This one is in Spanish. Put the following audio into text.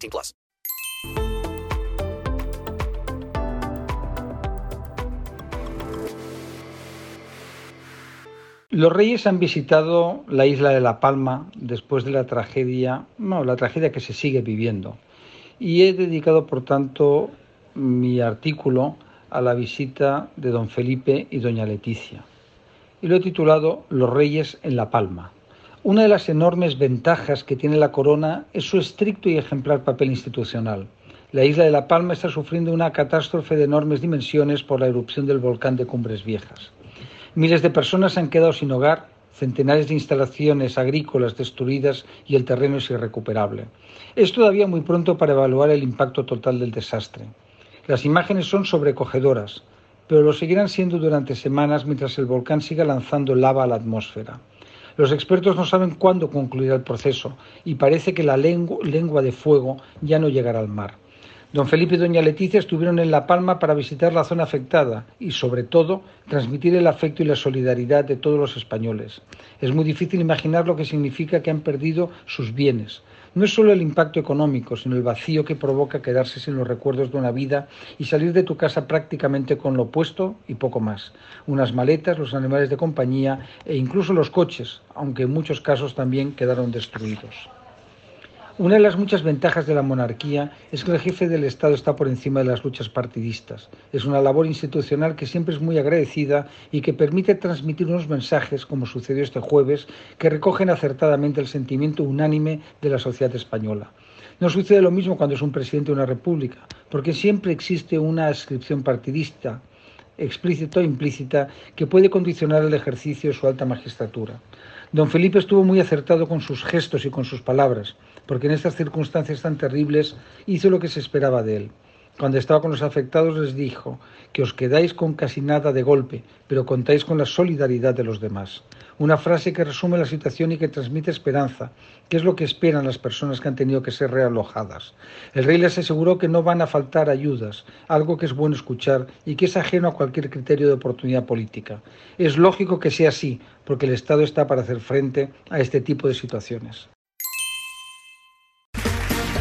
18 plus. Los reyes han visitado la isla de La Palma después de la tragedia, no, la tragedia que se sigue viviendo. Y he dedicado, por tanto, mi artículo a la visita de don Felipe y doña Leticia. Y lo he titulado Los Reyes en La Palma. Una de las enormes ventajas que tiene la corona es su estricto y ejemplar papel institucional. La isla de La Palma está sufriendo una catástrofe de enormes dimensiones por la erupción del volcán de Cumbres Viejas. Miles de personas han quedado sin hogar, centenares de instalaciones agrícolas destruidas y el terreno es irrecuperable. Es todavía muy pronto para evaluar el impacto total del desastre. Las imágenes son sobrecogedoras, pero lo seguirán siendo durante semanas mientras el volcán siga lanzando lava a la atmósfera. Los expertos no saben cuándo concluirá el proceso y parece que la lengua de fuego ya no llegará al mar. Don Felipe y doña Leticia estuvieron en La Palma para visitar la zona afectada y, sobre todo, transmitir el afecto y la solidaridad de todos los españoles. Es muy difícil imaginar lo que significa que han perdido sus bienes. No es solo el impacto económico, sino el vacío que provoca quedarse sin los recuerdos de una vida y salir de tu casa prácticamente con lo puesto y poco más. Unas maletas, los animales de compañía e incluso los coches, aunque en muchos casos también quedaron destruidos. Una de las muchas ventajas de la monarquía es que el jefe del Estado está por encima de las luchas partidistas. Es una labor institucional que siempre es muy agradecida y que permite transmitir unos mensajes, como sucedió este jueves, que recogen acertadamente el sentimiento unánime de la sociedad española. No sucede lo mismo cuando es un presidente de una república, porque siempre existe una ascripción partidista, explícita o implícita, que puede condicionar el ejercicio de su alta magistratura. Don Felipe estuvo muy acertado con sus gestos y con sus palabras porque en estas circunstancias tan terribles hizo lo que se esperaba de él. Cuando estaba con los afectados les dijo que os quedáis con casi nada de golpe, pero contáis con la solidaridad de los demás. Una frase que resume la situación y que transmite esperanza, que es lo que esperan las personas que han tenido que ser realojadas. El rey les aseguró que no van a faltar ayudas, algo que es bueno escuchar y que es ajeno a cualquier criterio de oportunidad política. Es lógico que sea así, porque el Estado está para hacer frente a este tipo de situaciones.